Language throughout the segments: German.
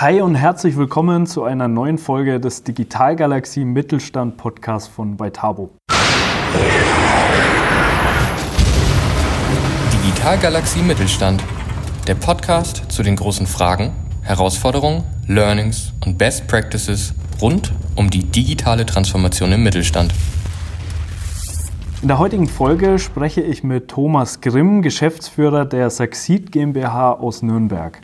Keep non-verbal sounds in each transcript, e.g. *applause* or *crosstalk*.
Hi und herzlich willkommen zu einer neuen Folge des Digitalgalaxie Mittelstand Podcasts von Beitabo. Digitalgalaxie Mittelstand, der Podcast zu den großen Fragen, Herausforderungen, Learnings und Best Practices rund um die digitale Transformation im Mittelstand. In der heutigen Folge spreche ich mit Thomas Grimm, Geschäftsführer der Saxid GmbH aus Nürnberg.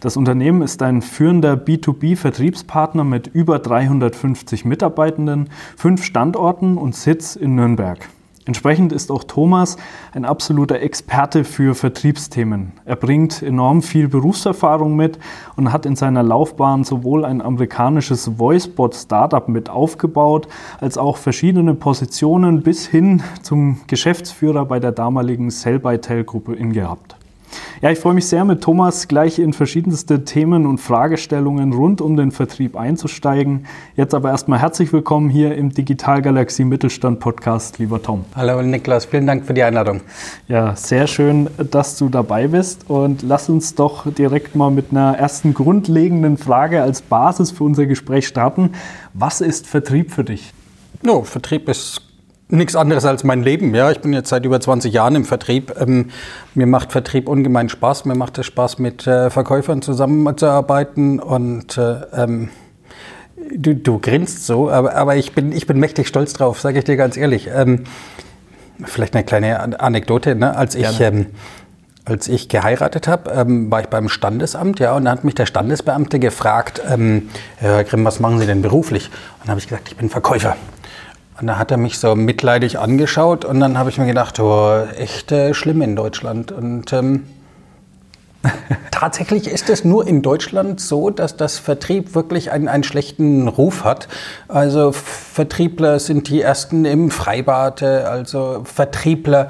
Das Unternehmen ist ein führender B2B-Vertriebspartner mit über 350 Mitarbeitenden, fünf Standorten und Sitz in Nürnberg. Entsprechend ist auch Thomas ein absoluter Experte für Vertriebsthemen. Er bringt enorm viel Berufserfahrung mit und hat in seiner Laufbahn sowohl ein amerikanisches Voicebot-Startup mit aufgebaut, als auch verschiedene Positionen bis hin zum Geschäftsführer bei der damaligen Sell-by-Tell-Gruppe ingehabt. Ja, ich freue mich sehr, mit Thomas gleich in verschiedenste Themen und Fragestellungen rund um den Vertrieb einzusteigen. Jetzt aber erstmal herzlich willkommen hier im Digitalgalaxie Mittelstand Podcast, lieber Tom. Hallo Niklas, vielen Dank für die Einladung. Ja, sehr schön, dass du dabei bist und lass uns doch direkt mal mit einer ersten grundlegenden Frage als Basis für unser Gespräch starten. Was ist Vertrieb für dich? No, Vertrieb ist nichts anderes als mein Leben. Ja, ich bin jetzt seit über 20 Jahren im Vertrieb. Ähm, mir macht Vertrieb ungemein Spaß. Mir macht es Spaß, mit äh, Verkäufern zusammenzuarbeiten und äh, ähm, du, du grinst so, aber, aber ich, bin, ich bin mächtig stolz drauf, sage ich dir ganz ehrlich. Ähm, vielleicht eine kleine Anekdote. Ne? Als ich ähm, als ich geheiratet habe, ähm, war ich beim Standesamt, ja, und da hat mich der Standesbeamte gefragt, ähm, Herr Grimm, was machen Sie denn beruflich? Und dann habe ich gesagt, ich bin Verkäufer. Und da hat er mich so mitleidig angeschaut und dann habe ich mir gedacht, oh, echt äh, schlimm in Deutschland. Und ähm, *laughs* tatsächlich ist es nur in Deutschland so, dass das Vertrieb wirklich einen, einen schlechten Ruf hat. Also Vertriebler sind die ersten im Freibad, äh, also Vertriebler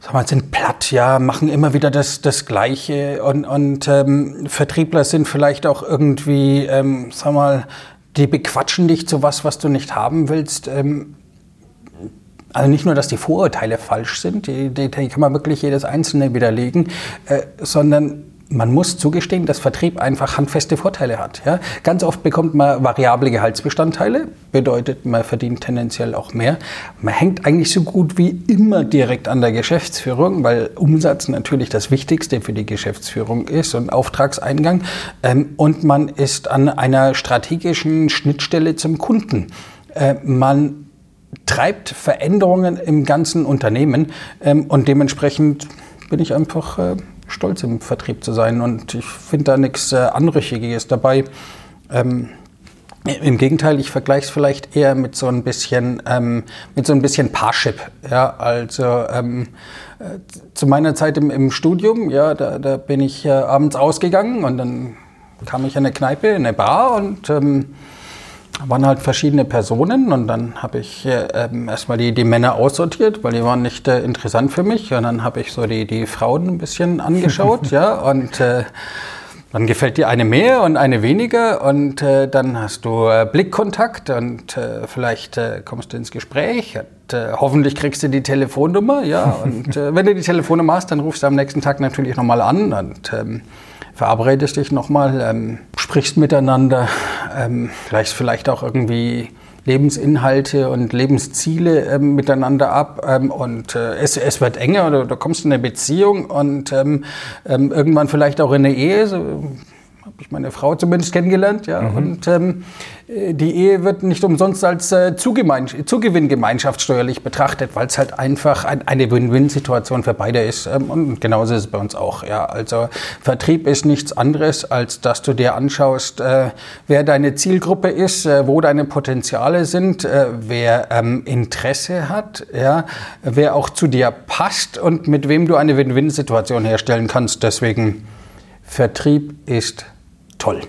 sag mal, sind platt, ja, machen immer wieder das, das Gleiche und, und ähm, Vertriebler sind vielleicht auch irgendwie, ähm, sag mal, die bequatschen dich zu was, was du nicht haben willst. Ähm, also nicht nur, dass die Vorurteile falsch sind, die, die, die kann man wirklich jedes Einzelne widerlegen, äh, sondern man muss zugestehen, dass Vertrieb einfach handfeste Vorteile hat. Ja? Ganz oft bekommt man variable Gehaltsbestandteile, bedeutet, man verdient tendenziell auch mehr. Man hängt eigentlich so gut wie immer direkt an der Geschäftsführung, weil Umsatz natürlich das Wichtigste für die Geschäftsführung ist und Auftragseingang. Ähm, und man ist an einer strategischen Schnittstelle zum Kunden. Äh, man treibt Veränderungen im ganzen Unternehmen ähm, und dementsprechend bin ich einfach äh, stolz im Vertrieb zu sein und ich finde da nichts äh, Anrüchiges dabei. Ähm, im Gegenteil, ich vergleiche es vielleicht eher mit so ein bisschen, ähm, mit so ein bisschen Parship. Ja, also ähm, äh, zu meiner Zeit im, im Studium, ja, da, da bin ich äh, abends ausgegangen und dann kam ich in eine Kneipe, in eine Bar und ähm, waren halt verschiedene Personen und dann habe ich äh, erstmal die, die Männer aussortiert, weil die waren nicht äh, interessant für mich. Und dann habe ich so die, die Frauen ein bisschen *laughs* angeschaut, ja, und äh, dann gefällt dir eine mehr und eine weniger und äh, dann hast du äh, Blickkontakt und äh, vielleicht äh, kommst du ins Gespräch. Und, äh, hoffentlich kriegst du die Telefonnummer, ja. *laughs* Und äh, wenn du die Telefonnummer hast, dann rufst du am nächsten Tag natürlich nochmal an und ähm, verabredest dich nochmal, ähm, sprichst miteinander, ähm, vielleicht, vielleicht auch irgendwie Lebensinhalte und Lebensziele ähm, miteinander ab ähm, und äh, es, es wird enger oder du kommst in eine Beziehung und ähm, ähm irgendwann vielleicht auch in eine Ehe. So, habe ich meine Frau zumindest kennengelernt, ja. Mhm. Und ähm, die Ehe wird nicht umsonst als äh, Zugewinngemeinschaft steuerlich betrachtet, weil es halt einfach ein, eine Win-Win-Situation für beide ist. Ähm, und genauso ist es bei uns auch, ja. Also Vertrieb ist nichts anderes, als dass du dir anschaust, äh, wer deine Zielgruppe ist, äh, wo deine Potenziale sind, äh, wer ähm, Interesse hat, ja, wer auch zu dir passt und mit wem du eine Win-Win-Situation herstellen kannst. Deswegen Vertrieb ist toll.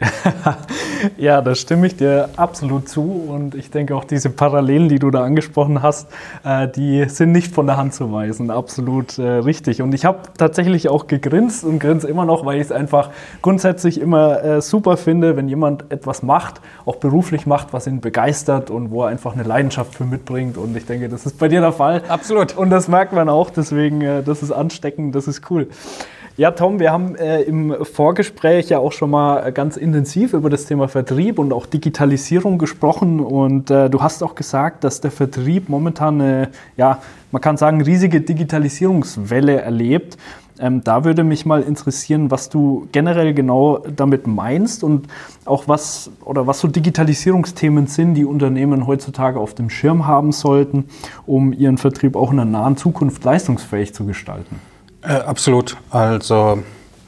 *laughs* ja, da stimme ich dir absolut zu und ich denke auch diese Parallelen, die du da angesprochen hast, äh, die sind nicht von der Hand zu weisen, absolut äh, richtig. Und ich habe tatsächlich auch gegrinst und grinse immer noch, weil ich es einfach grundsätzlich immer äh, super finde, wenn jemand etwas macht, auch beruflich macht, was ihn begeistert und wo er einfach eine Leidenschaft für mitbringt. Und ich denke, das ist bei dir der Fall. Absolut. Und das merkt man auch, deswegen, das ist ansteckend, das ist cool. Ja, Tom, wir haben äh, im Vorgespräch ja auch schon mal ganz intensiv über das Thema Vertrieb und auch Digitalisierung gesprochen. Und äh, du hast auch gesagt, dass der Vertrieb momentan eine, ja, man kann sagen, riesige Digitalisierungswelle erlebt. Ähm, da würde mich mal interessieren, was du generell genau damit meinst und auch was oder was so Digitalisierungsthemen sind, die Unternehmen heutzutage auf dem Schirm haben sollten, um ihren Vertrieb auch in der nahen Zukunft leistungsfähig zu gestalten. Äh, absolut. Also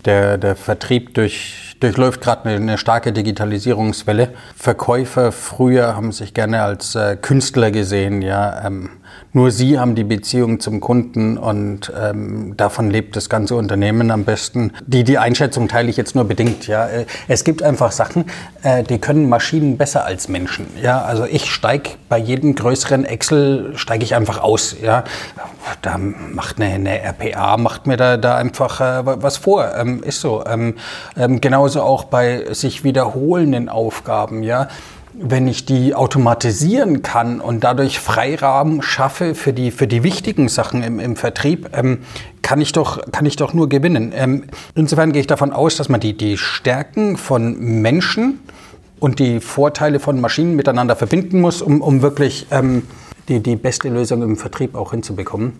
der, der Vertrieb durch, durchläuft gerade eine, eine, starke Digitalisierungswelle. Verkäufer früher haben sich gerne als äh, Künstler gesehen, ja. Ähm, nur sie haben die Beziehung zum Kunden und ähm, davon lebt das ganze Unternehmen am besten. Die, die Einschätzung teile ich jetzt nur bedingt. Ja. Äh, es gibt einfach Sachen, äh, die können Maschinen besser als Menschen. Ja. Also ich steige bei jedem größeren Excel steige ich einfach aus. Ja. Da macht eine, eine RPA macht mir da, da einfach äh, was vor. Ähm, ist so. Ähm, ähm, genauso auch bei sich wiederholenden Aufgaben. Ja wenn ich die automatisieren kann und dadurch Freiraum schaffe für die, für die wichtigen Sachen im, im Vertrieb, ähm, kann, ich doch, kann ich doch nur gewinnen. Ähm, insofern gehe ich davon aus, dass man die, die Stärken von Menschen und die Vorteile von Maschinen miteinander verbinden muss, um, um wirklich ähm, die, die beste Lösung im Vertrieb auch hinzubekommen.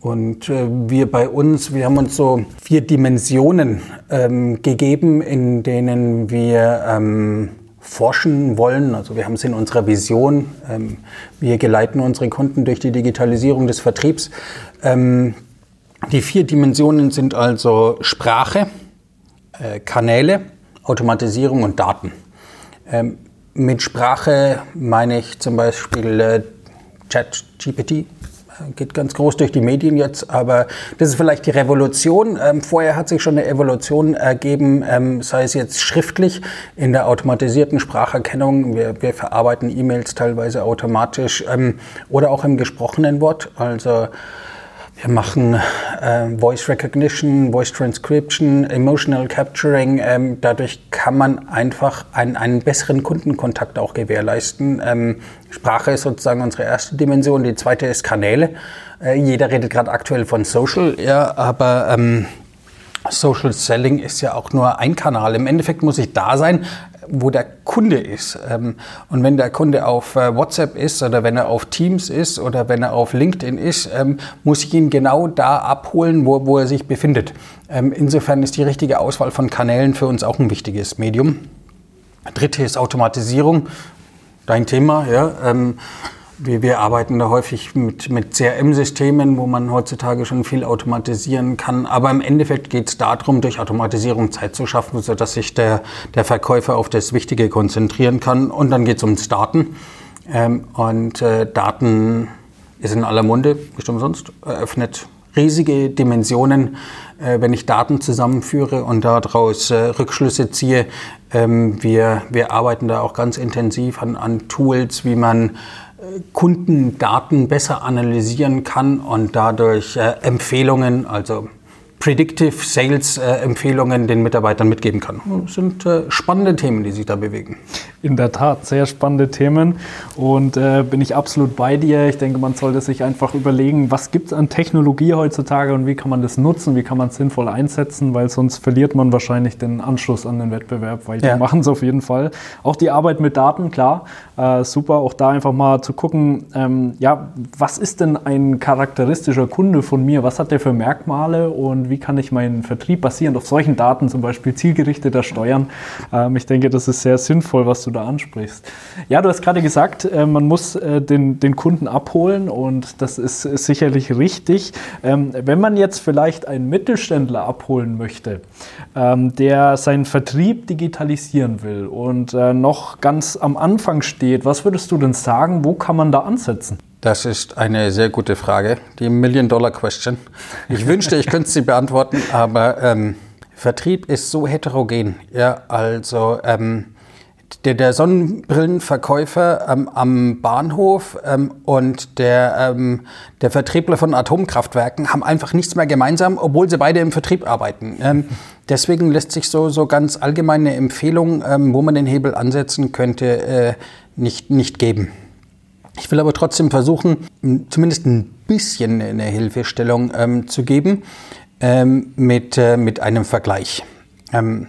Und äh, wir bei uns, wir haben uns so vier Dimensionen ähm, gegeben, in denen wir ähm, forschen wollen. Also wir haben es in unserer Vision. Ähm, wir geleiten unsere Kunden durch die Digitalisierung des Vertriebs. Ähm, die vier Dimensionen sind also Sprache, äh, Kanäle, Automatisierung und Daten. Ähm, mit Sprache meine ich zum Beispiel äh, ChatGPT, geht ganz groß durch die Medien jetzt, aber das ist vielleicht die Revolution. Ähm, vorher hat sich schon eine Evolution ergeben, ähm, sei es jetzt schriftlich in der automatisierten Spracherkennung. Wir, wir verarbeiten E-Mails teilweise automatisch ähm, oder auch im gesprochenen Wort. Also wir machen äh, Voice Recognition, Voice Transcription, Emotional Capturing. Ähm, dadurch kann man einfach einen, einen besseren Kundenkontakt auch gewährleisten. Ähm, Sprache ist sozusagen unsere erste Dimension. Die zweite ist Kanäle. Äh, jeder redet gerade aktuell von Social, ja, aber ähm, Social Selling ist ja auch nur ein Kanal. Im Endeffekt muss ich da sein, wo der Kunde ist. Ähm, und wenn der Kunde auf äh, WhatsApp ist oder wenn er auf Teams ist oder wenn er auf LinkedIn ist, ähm, muss ich ihn genau da abholen, wo, wo er sich befindet. Ähm, insofern ist die richtige Auswahl von Kanälen für uns auch ein wichtiges Medium. Dritte ist Automatisierung. Dein Thema, ja. Wir, wir arbeiten da häufig mit, mit CRM-Systemen, wo man heutzutage schon viel automatisieren kann. Aber im Endeffekt geht es darum, durch Automatisierung Zeit zu schaffen, sodass sich der, der Verkäufer auf das Wichtige konzentrieren kann. Und dann geht es ums Daten. Ähm, und äh, Daten ist in aller Munde, bestimmt sonst, eröffnet riesige Dimensionen, äh, wenn ich Daten zusammenführe und daraus äh, Rückschlüsse ziehe. Ähm, wir, wir arbeiten da auch ganz intensiv an, an Tools, wie man Kundendaten besser analysieren kann und dadurch äh, Empfehlungen, also Predictive Sales äh, Empfehlungen den Mitarbeitern mitgeben kann. Das sind äh, spannende Themen, die sich da bewegen. In der Tat, sehr spannende Themen und äh, bin ich absolut bei dir. Ich denke, man sollte sich einfach überlegen, was gibt es an Technologie heutzutage und wie kann man das nutzen, wie kann man es sinnvoll einsetzen, weil sonst verliert man wahrscheinlich den Anschluss an den Wettbewerb, weil die ja. machen es auf jeden Fall. Auch die Arbeit mit Daten, klar, äh, super, auch da einfach mal zu gucken, ähm, ja, was ist denn ein charakteristischer Kunde von mir, was hat der für Merkmale und wie kann ich meinen Vertrieb basierend auf solchen Daten zum Beispiel zielgerichteter steuern. Ähm, ich denke, das ist sehr sinnvoll, was du da ansprichst. Ja, du hast gerade gesagt, äh, man muss äh, den, den Kunden abholen und das ist, sicherlich richtig. Ähm, wenn man jetzt vielleicht einen Mittelständler abholen möchte, ähm, der seinen Vertrieb digitalisieren will und äh, noch ganz am Anfang steht, was würdest du denn sagen, wo kann man da ansetzen? Das ist eine sehr gute Frage, die Million-Dollar-Question. Ich wünschte, ich könnte sie beantworten, aber ähm, Vertrieb ist so heterogen. Ja, also ähm, der, der, Sonnenbrillenverkäufer ähm, am Bahnhof ähm, und der, ähm, der Vertriebler von Atomkraftwerken haben einfach nichts mehr gemeinsam, obwohl sie beide im Vertrieb arbeiten. Ähm, *laughs* deswegen lässt sich so, so ganz allgemeine Empfehlung, ähm, wo man den Hebel ansetzen könnte, äh, nicht, nicht geben. Ich will aber trotzdem versuchen, zumindest ein bisschen eine Hilfestellung ähm, zu geben. mit, äh, mit einem Vergleich. Ähm,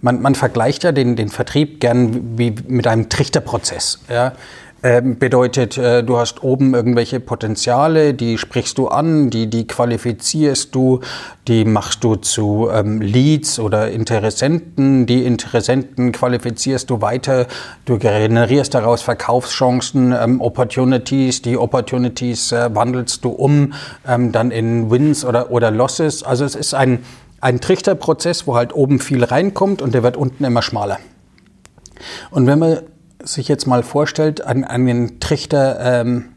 man, man, vergleicht ja den, den Vertrieb gern wie mit einem Trichterprozess. Ja? Ähm, bedeutet, äh, du hast oben irgendwelche Potenziale, die sprichst du an, die, die qualifizierst du, die machst du zu ähm, Leads oder Interessenten, die Interessenten qualifizierst du weiter, du generierst daraus Verkaufschancen, ähm, Opportunities, die Opportunities äh, wandelst du um, ähm, dann in Wins oder, oder Losses. Also es ist ein, ein Trichterprozess, wo halt oben viel reinkommt und der wird unten immer schmaler. Und wenn man sich jetzt mal vorstellt, an den Trichter, ähm,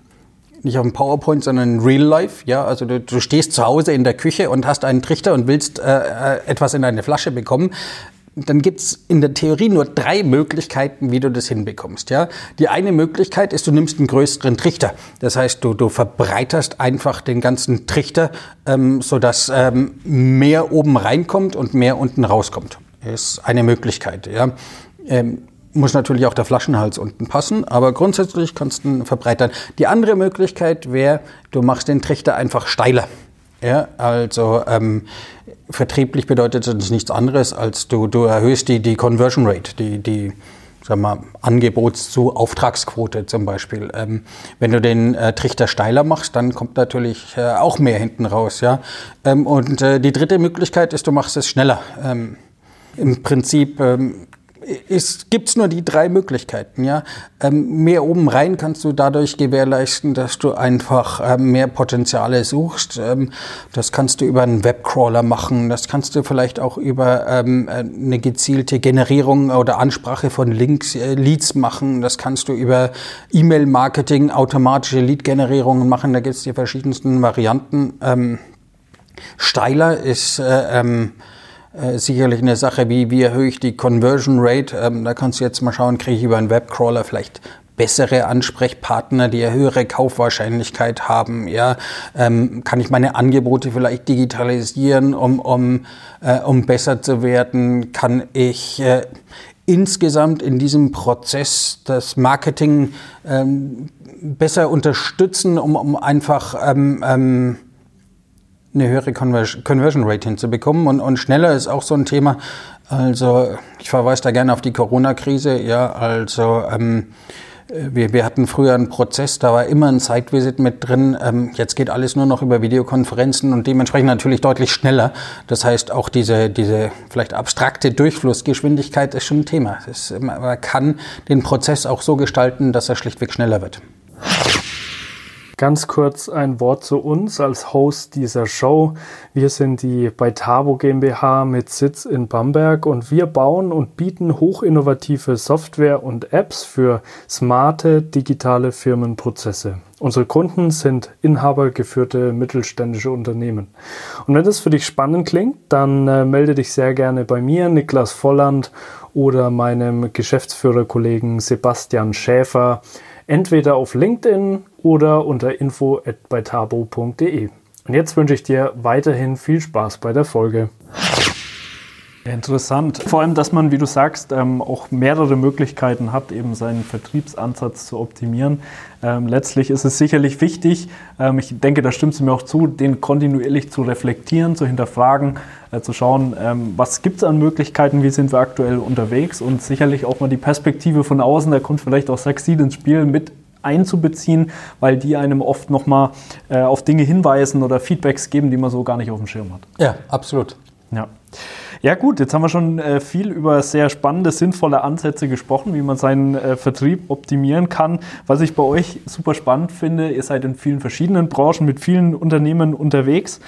nicht auf dem PowerPoint, sondern in Real Life, ja, also du, du, stehst zu Hause in der Küche und hast einen Trichter und willst äh, äh etwas in eine Flasche bekommen, dann gibt's in der Theorie nur drei Möglichkeiten, wie du das hinbekommst. Ja? Die eine Möglichkeit ist, du nimmst einen größeren Trichter. Das heißt, du, du verbreiterst einfach den ganzen Trichter, ähm, sodass ähm, mehr oben reinkommt und mehr unten rauskommt. Das ist eine Möglichkeit. Ja? Ähm, muss natürlich auch der Flaschenhals unten passen, aber grundsätzlich kannst du ihn verbreitern. Die andere Möglichkeit wäre, du machst den Trichter einfach steiler. Ja, also ähm, vertrieblich bedeutet das nichts anderes, als du, du erhöhst die, die Conversion Rate, die, die sag mal, Angebots- zu Auftragsquote zum Beispiel. Ähm, wenn du den äh, Trichter steiler machst, dann kommt natürlich äh, auch mehr hinten raus. Ja? Ähm, und äh, die dritte Möglichkeit ist, du machst es schneller. Ähm, Im Prinzip ähm, es gibt nur die drei Möglichkeiten. Ja? Ähm, mehr oben rein kannst du dadurch gewährleisten, dass du einfach ähm, mehr Potenziale suchst. Ähm, das kannst du über einen Webcrawler machen. Das kannst du vielleicht auch über ähm, eine gezielte Generierung oder Ansprache von Links, äh, Leads machen. Das kannst du über E-Mail-Marketing, automatische Lead-Generierungen machen. Da gibt es die verschiedensten Varianten. Ähm, steiler ist äh, ähm, äh, sicherlich eine Sache, wie, wie erhöhe ich die Conversion Rate. Ähm, da kannst du jetzt mal schauen, kriege ich über einen Webcrawler vielleicht bessere Ansprechpartner, die eine höhere Kaufwahrscheinlichkeit haben. Ja, ähm, kann ich meine Angebote vielleicht digitalisieren, um, um, äh, um besser zu werden? Kann ich äh, insgesamt in diesem Prozess das Marketing ähm, besser unterstützen, um, um einfach ähm, ähm eine höhere Conversion Rate hinzubekommen. Und, und schneller ist auch so ein Thema. Also ich verweise da gerne auf die Corona-Krise. Ja, also ähm, wir, wir hatten früher einen Prozess, da war immer ein Site-Visit mit drin. Ähm, jetzt geht alles nur noch über Videokonferenzen und dementsprechend natürlich deutlich schneller. Das heißt, auch diese, diese vielleicht abstrakte Durchflussgeschwindigkeit ist schon ein Thema. Ist, man kann den Prozess auch so gestalten, dass er schlichtweg schneller wird. Ganz kurz ein Wort zu uns als Host dieser Show. Wir sind die Beitabo GmbH mit Sitz in Bamberg und wir bauen und bieten hochinnovative Software und Apps für smarte digitale Firmenprozesse. Unsere Kunden sind inhabergeführte mittelständische Unternehmen. Und wenn das für dich spannend klingt, dann äh, melde dich sehr gerne bei mir, Niklas Volland oder meinem Geschäftsführerkollegen Sebastian Schäfer entweder auf LinkedIn oder unter info@beitabo.de. Und jetzt wünsche ich dir weiterhin viel Spaß bei der Folge. Interessant. Vor allem, dass man, wie du sagst, ähm, auch mehrere Möglichkeiten hat, eben seinen Vertriebsansatz zu optimieren. Ähm, letztlich ist es sicherlich wichtig, ähm, ich denke, da stimmst du mir auch zu, den kontinuierlich zu reflektieren, zu hinterfragen, äh, zu schauen, ähm, was gibt es an Möglichkeiten, wie sind wir aktuell unterwegs und sicherlich auch mal die Perspektive von außen, da kommt vielleicht auch Succeed ins Spiel, mit einzubeziehen, weil die einem oft nochmal äh, auf Dinge hinweisen oder Feedbacks geben, die man so gar nicht auf dem Schirm hat. Ja, absolut. Ja. Ja gut, jetzt haben wir schon äh, viel über sehr spannende, sinnvolle Ansätze gesprochen, wie man seinen äh, Vertrieb optimieren kann. Was ich bei euch super spannend finde, ihr seid in vielen verschiedenen Branchen mit vielen Unternehmen unterwegs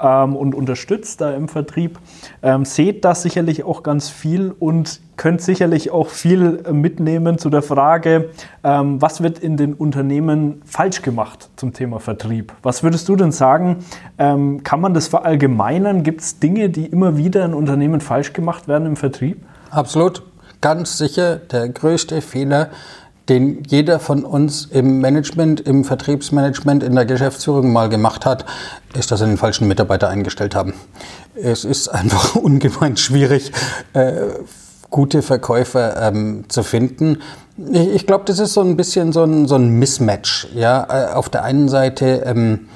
ähm, und unterstützt da im Vertrieb. Ähm, seht das sicherlich auch ganz viel und könnt sicherlich auch viel mitnehmen zu der Frage, ähm, was wird in den Unternehmen falsch gemacht zum Thema Vertrieb? Was würdest du denn sagen? Ähm, kann man das verallgemeinern? Gibt es Dinge, die immer wieder in Unternehmen falsch gemacht werden im Vertrieb? Absolut. Ganz sicher der größte Fehler, den jeder von uns im Management, im Vertriebsmanagement, in der Geschäftsführung mal gemacht hat, ist, dass sie den falschen Mitarbeiter eingestellt haben. Es ist einfach *laughs* ungemein schwierig, äh, gute Verkäufer ähm, zu finden. Ich, ich glaube, das ist so ein bisschen so ein, so ein Mismatch. Ja? Äh, auf der einen Seite ähm,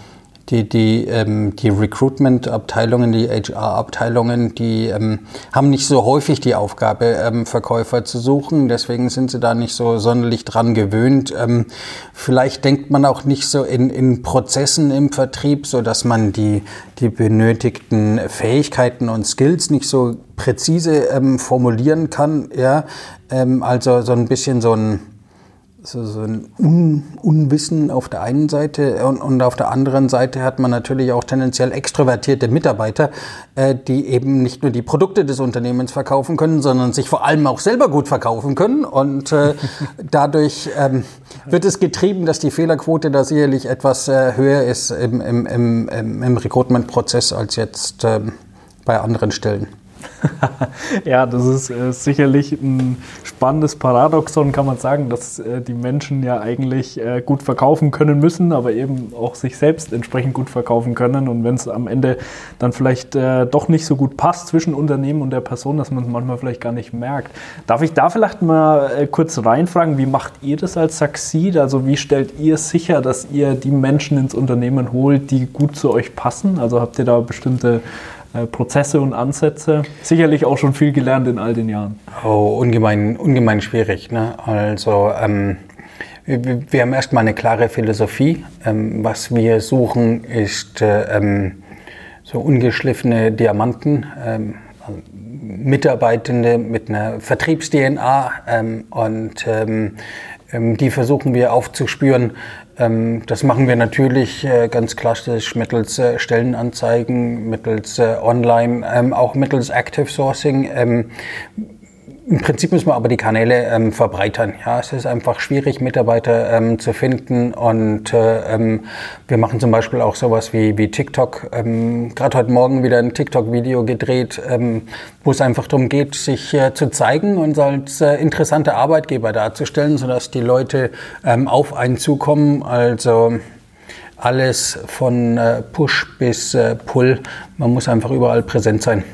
die, die, ähm, die Recruitment-Abteilungen, die HR-Abteilungen, die ähm, haben nicht so häufig die Aufgabe, ähm, Verkäufer zu suchen. Deswegen sind sie da nicht so sonderlich dran gewöhnt. Ähm, vielleicht denkt man auch nicht so in, in Prozessen im Vertrieb, so dass man die, die benötigten Fähigkeiten und Skills nicht so präzise ähm, formulieren kann. Ja? Ähm, also so ein bisschen so ein so, so ein Un Unwissen auf der einen Seite und, und, auf der anderen Seite hat man natürlich auch tendenziell extrovertierte Mitarbeiter, äh, die eben nicht nur die Produkte des Unternehmens verkaufen können, sondern sich vor allem auch selber gut verkaufen können. Und äh, *laughs* dadurch ähm, wird es getrieben, dass die Fehlerquote da sicherlich etwas äh, höher ist im, im, im, im Recruitment-Prozess als jetzt ähm, bei anderen Stellen. *laughs* ja, das ist äh, sicherlich ein spannendes Paradoxon, kann man sagen, dass äh, die Menschen ja eigentlich äh, gut verkaufen können müssen, aber eben auch sich selbst entsprechend gut verkaufen können. Und wenn es am Ende dann vielleicht äh, doch nicht so gut passt zwischen Unternehmen und der Person, dass man es manchmal vielleicht gar nicht merkt. Darf ich da vielleicht mal äh, kurz reinfragen, wie macht ihr das als Saxid? Also wie stellt ihr sicher, dass ihr die Menschen ins Unternehmen holt, die gut zu euch passen? Also habt ihr da bestimmte Prozesse und Ansätze. Sicherlich auch schon viel gelernt in all den Jahren. Oh, ungemein, ungemein schwierig. Ne? Also ähm, wir, haben erstmal eine klare Philosophie. Ähm, was wir suchen, ist äh, ähm, so ungeschliffene Diamanten. Ähm, Mitarbeitende mit einer Vertriebs-DNA ähm, und ähm, die versuchen wir aufzuspüren, das machen wir natürlich äh, ganz klassisch mittels äh, Stellenanzeigen, mittels äh, Online, ähm, auch mittels Active Sourcing. Im Prinzip müssen wir aber die Kanäle ähm, verbreitern. Ja, es ist einfach schwierig, Mitarbeiter ähm, zu finden und äh, ähm, wir machen zum Beispiel auch sowas wie, wie TikTok. Ähm, Gerade heute Morgen wieder ein TikTok-Video gedreht, ähm, wo es einfach darum geht, sich äh, zu zeigen und als äh, interessante Arbeitgeber darzustellen, sodass die Leute ähm, auf einen zukommen. Also alles von äh, Push bis äh, Pull. Man muss einfach überall präsent sein.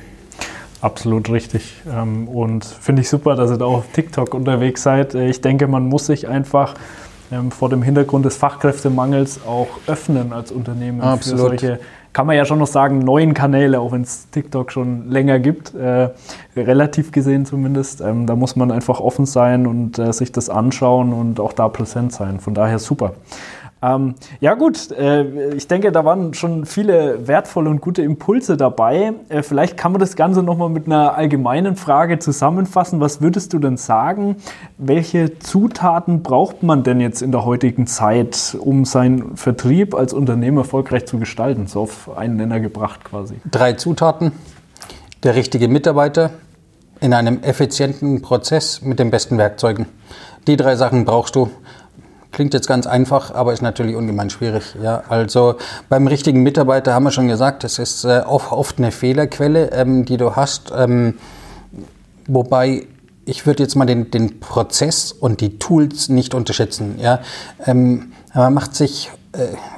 Absolut richtig. Ähm, und finde ich super, dass ihr da auf TikTok unterwegs seid. Äh, ich denke, man muss sich einfach ähm, vor dem Hintergrund des Fachkräftemangels auch öffnen als Unternehmen Absolut. für solche, kann man ja schon noch sagen, neuen Kanäle, auch wenn es TikTok schon länger gibt, äh, relativ gesehen zumindest. Ähm, da muss man einfach offen sein und äh, sich das anschauen und auch da präsent sein. Von daher super. Ähm, ja gut, äh, ich denke, da waren schon viele wertvolle und gute Impulse dabei. Äh, vielleicht kann man das Ganze nochmal mit einer allgemeinen Frage zusammenfassen. Was würdest du denn sagen? Welche Zutaten braucht man denn jetzt in der heutigen Zeit, um seinen Vertrieb als Unternehmen erfolgreich zu gestalten? So auf einen Nenner gebracht quasi. Drei Zutaten. Der richtige Mitarbeiter in einem effizienten Prozess mit den besten Werkzeugen. Die drei Sachen brauchst du Klingt jetzt ganz einfach, aber ist natürlich ungemein schwierig. Ja, also beim richtigen Mitarbeiter haben wir schon gesagt, das ist äh, oft, eine Fehlerquelle, ähm, die du hast. Ähm, wobei ich würde jetzt mal den, den Prozess und die Tools nicht unterschätzen. Ja, ähm, man macht sich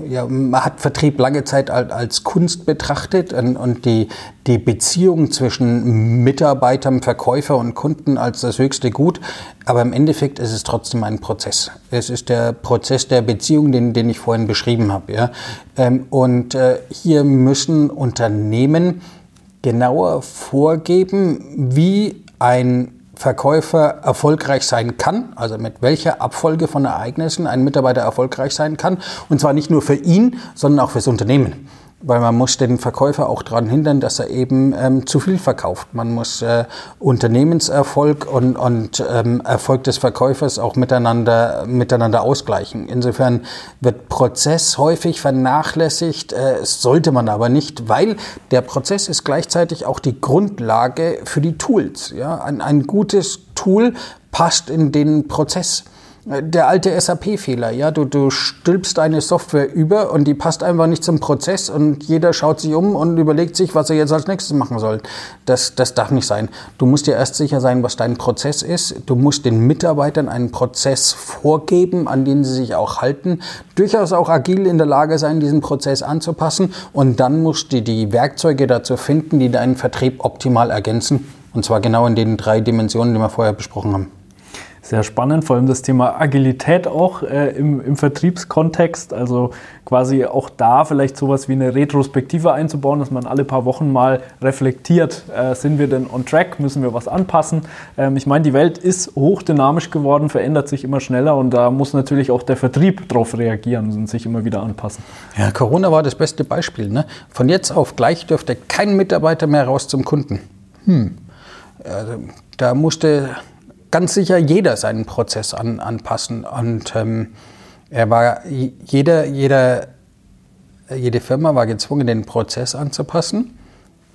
ja, man hat Vertrieb lange Zeit als Kunst betrachtet und die, die Beziehung zwischen Mitarbeitern, Verkäufer und Kunden als das höchste Gut. Aber im Endeffekt ist es trotzdem ein Prozess. Es ist der Prozess der Beziehung, den, den ich vorhin beschrieben habe. Ja? Ähm, und äh, hier müssen Unternehmen genauer vorgeben, wie ein Verkäufer erfolgreich sein kann, also mit welcher Abfolge von Ereignissen ein Mitarbeiter erfolgreich sein kann. Und zwar nicht nur für ihn, sondern auch fürs Unternehmen weil man muss den Verkäufer auch daran hindern, dass er eben ähm, zu viel verkauft. Man muss äh, Unternehmenserfolg und, und ähm, Erfolg des Verkäufers auch miteinander, miteinander ausgleichen. Insofern wird Prozess häufig vernachlässigt, äh, sollte man aber nicht, weil der Prozess ist gleichzeitig auch die Grundlage für die Tools. Ja? Ein, ein gutes Tool passt in den Prozess der alte SAP-Fehler, ja, du, du stülpst eine Software über und die passt einfach nicht zum Prozess und jeder schaut sich um und überlegt sich, was er jetzt als nächstes machen soll. Das, das darf nicht sein. Du musst dir erst sicher sein, was dein Prozess ist. Du musst den Mitarbeitern einen Prozess vorgeben, an den sie sich auch halten. Durchaus auch agil in der Lage sein, diesen Prozess anzupassen und dann musst du die Werkzeuge dazu finden, die deinen Vertrieb optimal ergänzen. Und zwar genau in den drei Dimensionen, die wir vorher besprochen haben. Sehr spannend, vor allem das Thema Agilität auch äh, im, im Vertriebskontext. Also quasi auch da vielleicht sowas wie eine Retrospektive einzubauen, dass man alle paar Wochen mal reflektiert, äh, sind wir denn on track, müssen wir was anpassen. Ähm, ich meine, die Welt ist hochdynamisch geworden, verändert sich immer schneller und da muss natürlich auch der Vertrieb darauf reagieren und sich immer wieder anpassen. Ja, Corona war das beste Beispiel. Ne? Von jetzt auf gleich dürfte kein Mitarbeiter mehr raus zum Kunden. Hm. Also, da musste ganz sicher jeder seinen Prozess an, anpassen und ähm, er war, jeder, jeder, jede Firma war gezwungen, den Prozess anzupassen.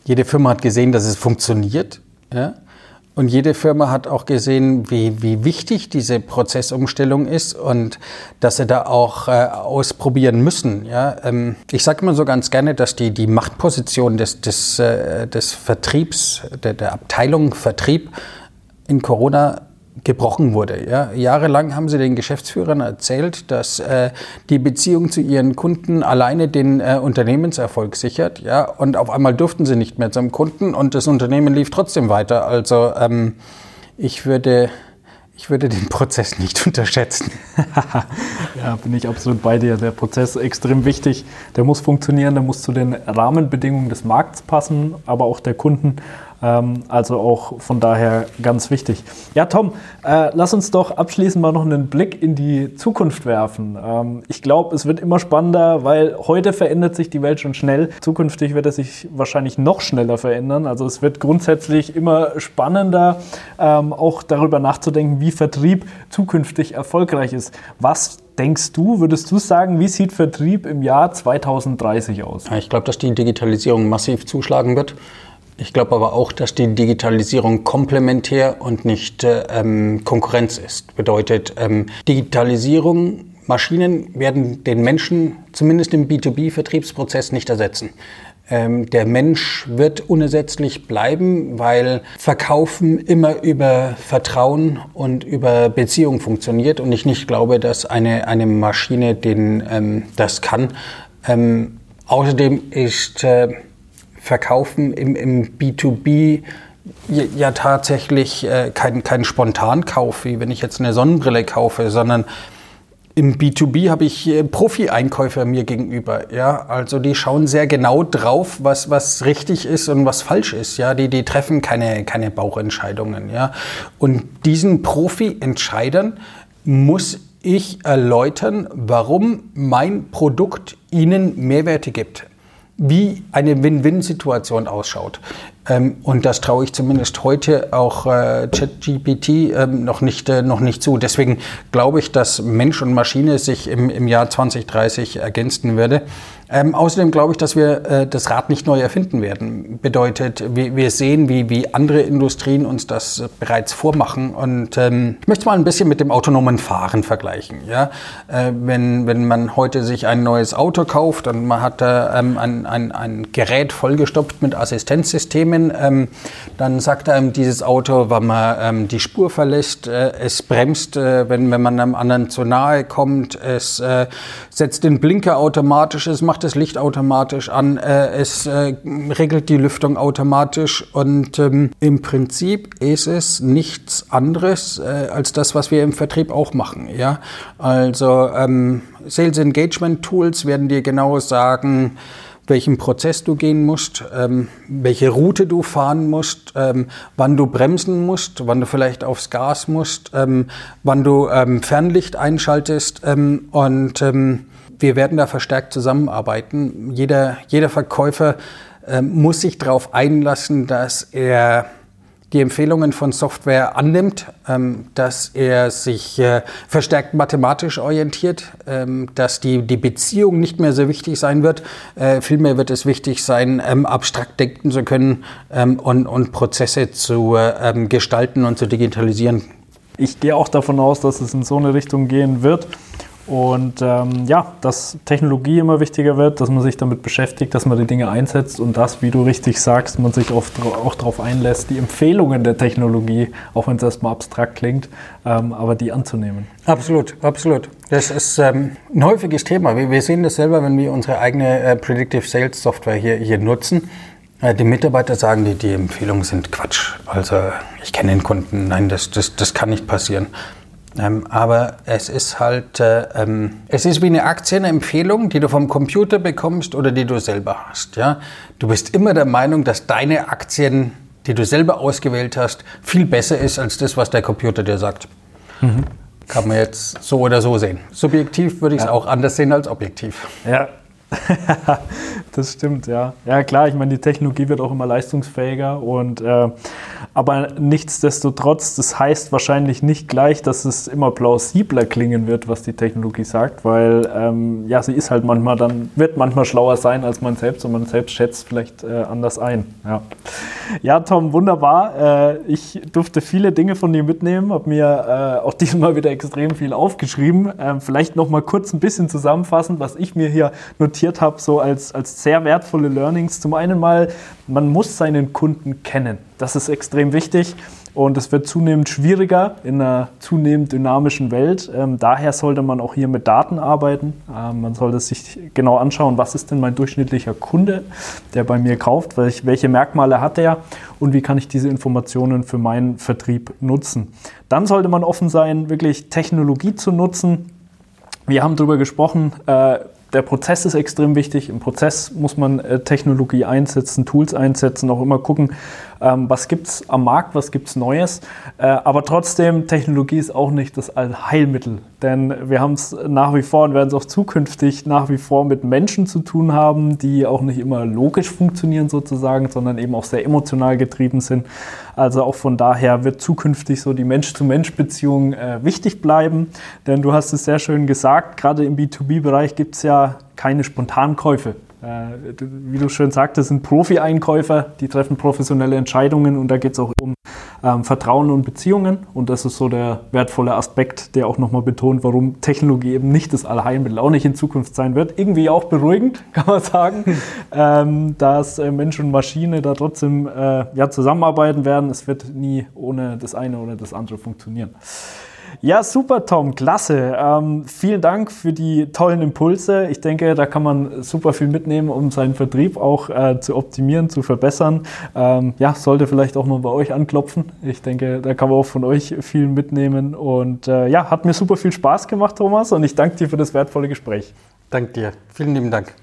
Jede Firma hat gesehen, dass es funktioniert. Ja? Und jede Firma hat auch gesehen, wie, wie wichtig diese Prozessumstellung ist und dass sie da auch äh, ausprobieren müssen. Ja? Ähm, ich sage immer so ganz gerne, dass die, die Machtposition des, des, äh, des Vertriebs, der, der Abteilung Vertrieb in Corona gebrochen wurde. Ja. Jahrelang haben sie den Geschäftsführern erzählt, dass äh, die Beziehung zu ihren Kunden alleine den äh, Unternehmenserfolg sichert. Ja. Und auf einmal durften sie nicht mehr zum Kunden und das Unternehmen lief trotzdem weiter. Also ähm, ich würde ich würde den *laughs* Prozess nicht unterschätzen. *laughs* ja, bin ich absolut bei dir. Der Prozess ist extrem wichtig. Der muss funktionieren, der muss zu den Rahmenbedingungen des Markts passen, aber auch der Kunden. Ähm, also auch von daher ganz wichtig. Ja, Tom, äh, lass uns doch abschließend mal noch einen Blick in die Zukunft werfen. Ähm, ich glaube, es wird immer spannender, weil heute verändert sich die Welt schon schnell. Zukünftig wird es sich wahrscheinlich noch schneller verändern. Also es wird grundsätzlich immer spannender, ähm, auch darüber nachzudenken, wie Vertrieb zukünftig erfolgreich ist. Was denkst du, würdest du sagen, wie sieht Vertrieb im Jahr 2030 aus? Ich glaube, dass die Digitalisierung massiv zuschlagen wird. Ich glaube aber auch, dass die Digitalisierung komplementär und nicht ähm, Konkurrenz ist. Bedeutet, ähm, Digitalisierung, Maschinen werden den Menschen zumindest im B2B-Vertriebsprozess nicht ersetzen. Ähm, der Mensch wird unersetzlich bleiben, weil Verkaufen immer über Vertrauen und über Beziehung funktioniert und ich nicht glaube, dass eine, eine Maschine den, ähm, das kann. Ähm, außerdem ist äh, Verkaufen im, im B2B ja tatsächlich äh, kein, kein Spontankauf, wie wenn ich jetzt eine Sonnenbrille kaufe, sondern im B2B habe ich äh, Profi-Einkäufer mir gegenüber. Ja, also die schauen sehr genau drauf, was, was richtig ist und was falsch ist. Ja, die, die treffen keine, keine Bauchentscheidungen. Ja, und diesen Profi-Entscheidern muss ich erläutern, warum mein Produkt ihnen Mehrwerte gibt wie eine Win-Win-Situation ausschaut. Ähm, und das traue ich zumindest heute auch äh, ChatGPT ähm, noch, nicht, äh, noch nicht zu. Deswegen glaube ich, dass Mensch und Maschine sich im, im Jahr 2030 ergänzen würde. Ähm, außerdem glaube ich, dass wir äh, das Rad nicht neu erfinden werden. Bedeutet, wir, wir sehen, wie, wie andere Industrien uns das bereits vormachen. Und ähm, ich möchte mal ein bisschen mit dem autonomen Fahren vergleichen. Ja? Äh, wenn, wenn man heute sich ein neues Auto kauft und man hat äh, ähm, ein, ein, ein Gerät vollgestopft mit Assistenzsystemen, ähm, dann sagt einem dieses Auto, wenn man ähm, die Spur verlässt, äh, es bremst, äh, wenn, wenn man einem anderen zu nahe kommt, es äh, setzt den Blinker automatisch, es macht macht das Licht automatisch an, äh, es äh, regelt die Lüftung automatisch und ähm, im Prinzip ist es nichts anderes äh, als das, was wir im Vertrieb auch machen. Ja? Also ähm, Sales Engagement Tools werden dir genau sagen, welchen Prozess du gehen musst, ähm, welche Route du fahren musst, ähm, wann du bremsen musst, wann du vielleicht aufs Gas musst, ähm, wann du ähm, Fernlicht einschaltest ähm, und ähm, wir werden da verstärkt zusammenarbeiten. Jeder, jeder Verkäufer äh, muss sich darauf einlassen, dass er die Empfehlungen von Software annimmt, ähm, dass er sich äh, verstärkt mathematisch orientiert, ähm, dass die, die Beziehung nicht mehr so wichtig sein wird. Äh, vielmehr wird es wichtig sein, ähm, abstrakt denken zu können ähm, und, und Prozesse zu äh, ähm, gestalten und zu digitalisieren. Ich gehe auch davon aus, dass es in so eine Richtung gehen wird. Und ähm, ja, dass Technologie immer wichtiger wird, dass man sich damit beschäftigt, dass man die Dinge einsetzt und das, wie du richtig sagst, man sich oft auch darauf einlässt, die Empfehlungen der Technologie, auch wenn es erstmal abstrakt klingt, ähm, aber die anzunehmen. Absolut, absolut. Das ist ähm, ein häufiges Thema. Wir, wir, sehen das selber, wenn wir unsere eigene äh, Predictive Sales Software hier, hier nutzen. Äh, die Mitarbeiter sagen, die, die Empfehlungen sind Quatsch. Also ich kenne den Kunden, nein, das, das, das kann nicht passieren. Ähm, aber es ist halt, äh, ähm, es ist wie eine Aktienempfehlung, die du vom Computer bekommst oder die du selber hast. Ja? Du bist immer der Meinung, dass deine Aktien, die du selber ausgewählt hast, viel besser ist als das, was der Computer dir sagt. Mhm. Kann man jetzt so oder so sehen. Subjektiv würde ich es ja. auch anders sehen als objektiv. Ja, *laughs* das stimmt, ja. Ja, klar, ich meine, die Technologie wird auch immer leistungsfähiger und äh, aber nichtsdestotrotz, das heißt wahrscheinlich nicht gleich, dass es immer plausibler klingen wird, was die Technologie sagt, weil ähm, ja, sie ist halt manchmal dann, wird manchmal schlauer sein als man selbst und man selbst schätzt vielleicht äh, anders ein. Ja. ja, Tom, wunderbar. Äh, ich durfte viele Dinge von dir mitnehmen, habe mir äh, auch diesmal wieder extrem viel aufgeschrieben. Ähm, vielleicht noch mal kurz ein bisschen zusammenfassen, was ich mir hier notiert notiert habe, so als, als sehr wertvolle Learnings. Zum einen mal, man muss seinen Kunden kennen. Das ist extrem wichtig. Und es wird zunehmend schwieriger in einer zunehmend dynamischen Welt. Ähm, daher sollte man auch hier mit Daten arbeiten. Ähm, man sollte sich genau anschauen, was ist denn mein durchschnittlicher Kunde, der bei mir kauft, welch, welche Merkmale hat er und wie kann ich diese Informationen für meinen Vertrieb nutzen. Dann sollte man offen sein, wirklich Technologie zu nutzen. Wir haben darüber gesprochen, äh, der Prozess ist extrem wichtig. Im Prozess muss man äh, Technologie einsetzen, Tools einsetzen, auch immer gucken, ähm, was gibt es am Markt, was gibt es Neues. Äh, aber trotzdem, Technologie ist auch nicht das Allheilmittel. Denn wir haben es nach wie vor und werden es auch zukünftig nach wie vor mit Menschen zu tun haben, die auch nicht immer logisch funktionieren sozusagen, sondern eben auch sehr emotional getrieben sind. Also auch von daher wird zukünftig so die Mensch-zu-Mensch-Beziehung äh, wichtig bleiben. Denn du hast es sehr schön gesagt, gerade im B2B-Bereich gibt es ja keine Spontankäufe. Äh, wie du schön sagtest, sind Profi-Einkäufer, die treffen professionelle Entscheidungen und da geht es auch um ähm, Vertrauen und Beziehungen. Und das ist so der wertvolle Aspekt, der auch nochmal betont, warum Technologie eben nicht das Allheilmittel auch nicht in Zukunft sein wird. Irgendwie auch beruhigend, *laughs* kann man sagen, *laughs* ähm, dass äh, Mensch und Maschine da trotzdem äh, ja, zusammenarbeiten werden. Es wird nie ohne das eine oder das andere funktionieren. Ja, super, Tom, klasse. Ähm, vielen Dank für die tollen Impulse. Ich denke, da kann man super viel mitnehmen, um seinen Vertrieb auch äh, zu optimieren, zu verbessern. Ähm, ja, sollte vielleicht auch mal bei euch anklopfen. Ich denke, da kann man auch von euch viel mitnehmen. Und äh, ja, hat mir super viel Spaß gemacht, Thomas, und ich danke dir für das wertvolle Gespräch. Danke dir. Vielen lieben Dank.